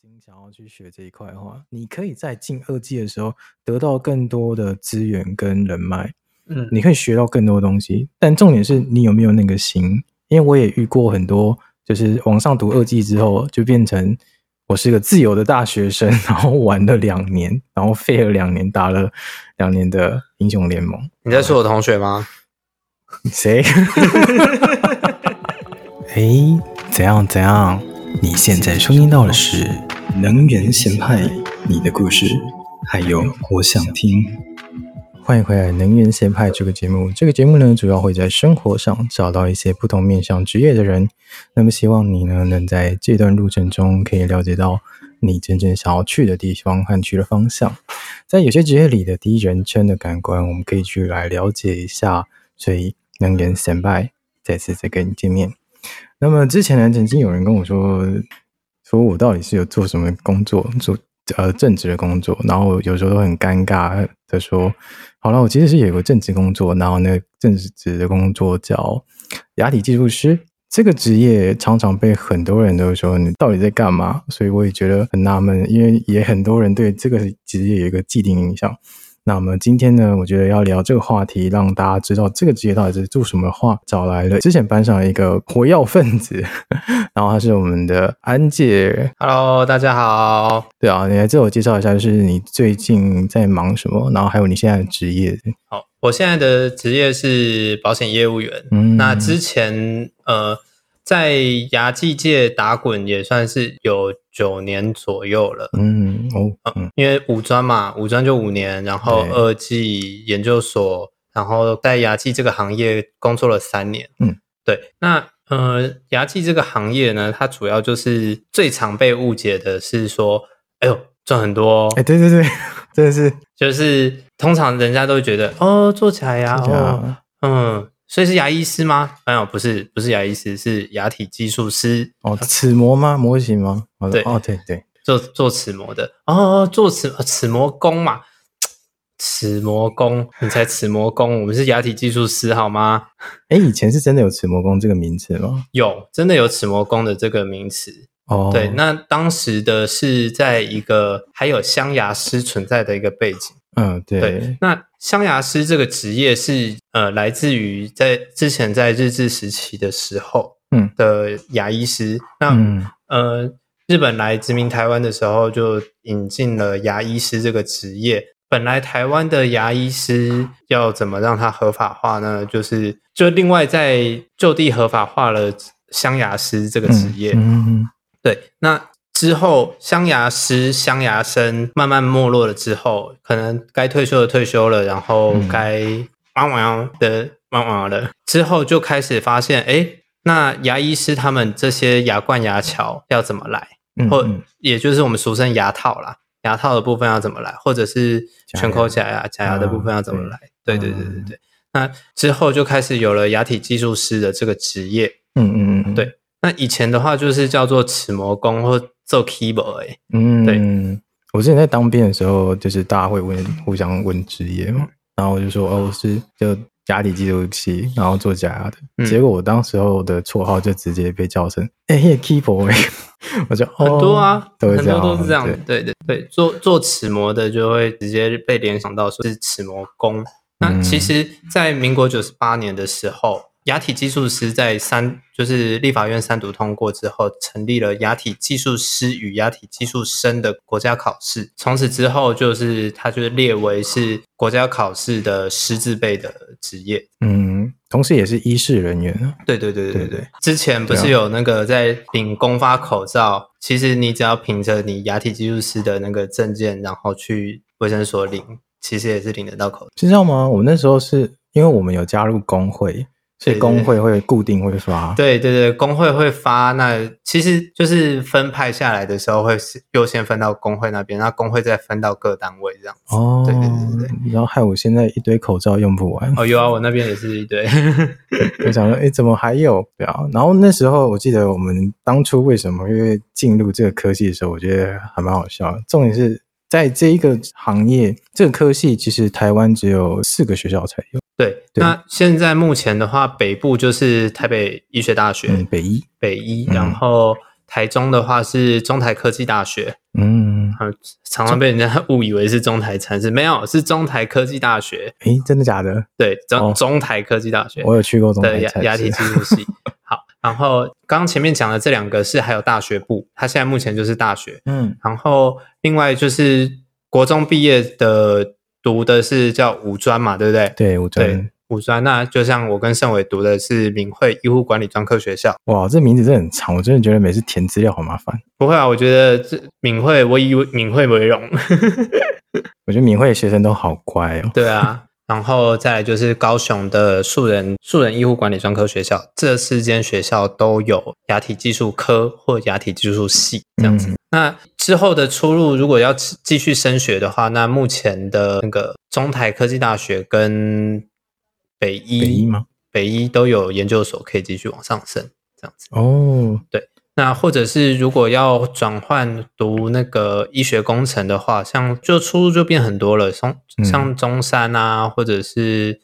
心想要去学这一块的话，你可以在进二技的时候得到更多的资源跟人脉，嗯，你可以学到更多东西。但重点是你有没有那个心？因为我也遇过很多，就是往上读二技之后，就变成我是个自由的大学生，然后玩了两年，然后废了两年，打了两年的英雄联盟。你在说我同学吗？谁？哎，怎样怎样？你现在收听到的是《能源咸派》，你的故事，还有我想听。欢迎回来，《能源咸派》这个节目。这个节目呢，主要会在生活上找到一些不同面向职业的人。那么，希望你呢，能在这段路程中可以了解到你真正想要去的地方和去的方向。在有些职业里的第一人称的感官，我们可以去来了解一下。所以，《能源咸派》再次再跟你见面。那么之前呢，曾经有人跟我说，说我到底是有做什么工作，做呃正职的工作，然后有时候都很尴尬的说，好了，我其实是有个正职工作，然后那个正职的工作叫牙体技术师，这个职业常常被很多人都说你到底在干嘛，所以我也觉得很纳闷，因为也很多人对这个职业有一个既定印象。那我们今天呢，我觉得要聊这个话题，让大家知道这个职业到底是做什么的话，找来的之前班上的一个活跃分子，然后他是我们的安姐。Hello，大家好。对啊，你来自我介绍一下，就是你最近在忙什么，然后还有你现在的职业。好，我现在的职业是保险业务员。嗯，那之前呃。在牙技界打滚也算是有九年左右了，嗯哦，嗯，因为五专嘛，五专就五年，然后二技研究所，然后在牙技这个行业工作了三年，嗯，对，那呃，牙技这个行业呢，它主要就是最常被误解的是说，哎呦，赚很多，哎，对对对，真的是，就是通常人家都会觉得，哦，做假牙，哦，嗯。所以是牙医师吗？没有，不是，不是牙医师，是牙体技术师。哦，齿模吗？模型吗？对，哦，对对，做做齿模的。哦，做齿齿模工嘛，齿模工，你才齿模工，我们是牙体技术师，好吗？哎，以前是真的有齿模工这个名词吗？有，真的有齿模工的这个名词。哦，对，那当时的是在一个还有镶牙师存在的一个背景。嗯，对，对，那镶牙师这个职业是呃，来自于在之前在日治时期的时候，嗯的牙医师。嗯、那、嗯、呃，日本来殖民台湾的时候，就引进了牙医师这个职业。本来台湾的牙医师要怎么让它合法化呢？就是就另外在就地合法化了镶牙师这个职业。嗯，嗯嗯对，那。之后，镶牙师、镶牙生慢慢没落了之后，可能该退休的退休了，然后该汪汪的汪汪了，之后就开始发现，哎，那牙医师他们这些牙冠、牙桥要怎么来？或也就是我们俗称牙套啦，牙套的部分要怎么来？或者是全口假牙、假牙的部分要怎么来？对对对对对。那之后就开始有了牙体技术师的这个职业。嗯嗯嗯，对。那以前的话就是叫做齿模工或做 keyboard 哎，嗯，对，我之前在当兵的时候，就是大家会问互相问职业嘛，然后我就说哦，我是就牙体记录器，然后做假牙的，嗯、结果我当时候的绰号就直接被叫成哎 keyboard，我就很多啊，都很多都是这样，对。对对，做做齿模的就会直接被联想到说是齿模工。那其实，在民国九十八年的时候。牙体技术师在三就是立法院三读通过之后，成立了牙体技术师与牙体技术生的国家考试。从此之后，就是它就是列为是国家考试的师字辈的职业。嗯，同时也是医事人员。对对对对对对。之前不是有那个在领公发口罩？啊、其实你只要凭着你牙体技术师的那个证件，然后去卫生所领，其实也是领得到口罩。知道吗？我那时候是因为我们有加入工会。所以工会会固定会发，对对对，工会会发。那其实就是分派下来的时候，会优先分到工会那边，那工会再分到各单位这样子。哦，对对对对。然后害我现在一堆口罩用不完。哦，有啊，我那边也是一堆。我想说，哎，怎么还有？对啊。然后那时候我记得我们当初为什么因为进入这个科技的时候，我觉得还蛮好笑。重点是在这一个行业，这个科系其实台湾只有四个学校才有。对，对那现在目前的话，北部就是台北医学大学，嗯、北医，北医，然后台中的话是中台科技大学，嗯，常常被人家误以为是中台产是没有，是中台科技大学。诶，真的假的？对，中中台科技大学，我有去过中台的牙体技术系。好，然后刚刚前面讲的这两个是还有大学部，它现在目前就是大学。嗯，然后另外就是国中毕业的读的是叫五专嘛，对不对？对，五专。五专，那就像我跟盛伟读的是敏慧医护管理专科学校。哇，这名字真的很长，我真的觉得每次填资料好麻烦。不会啊，我觉得这敏慧，我以敏慧为荣。我觉得敏慧的学生都好乖哦。对啊，然后再来就是高雄的树人树人医护管理专科学校，这四间学校都有牙体技术科或牙体技术系这样子。嗯、那之后的出路，如果要继续升学的话，那目前的那个中台科技大学跟北医，北医吗？北医都有研究所可以继续往上升，这样子。哦，对，那或者是如果要转换读那个医学工程的话，像就出路就变很多了，像像中山啊，嗯、或者是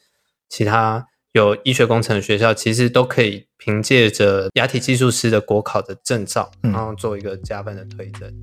其他有医学工程的学校，其实都可以凭借着牙体技术师的国考的证照，然后做一个加分的推甄。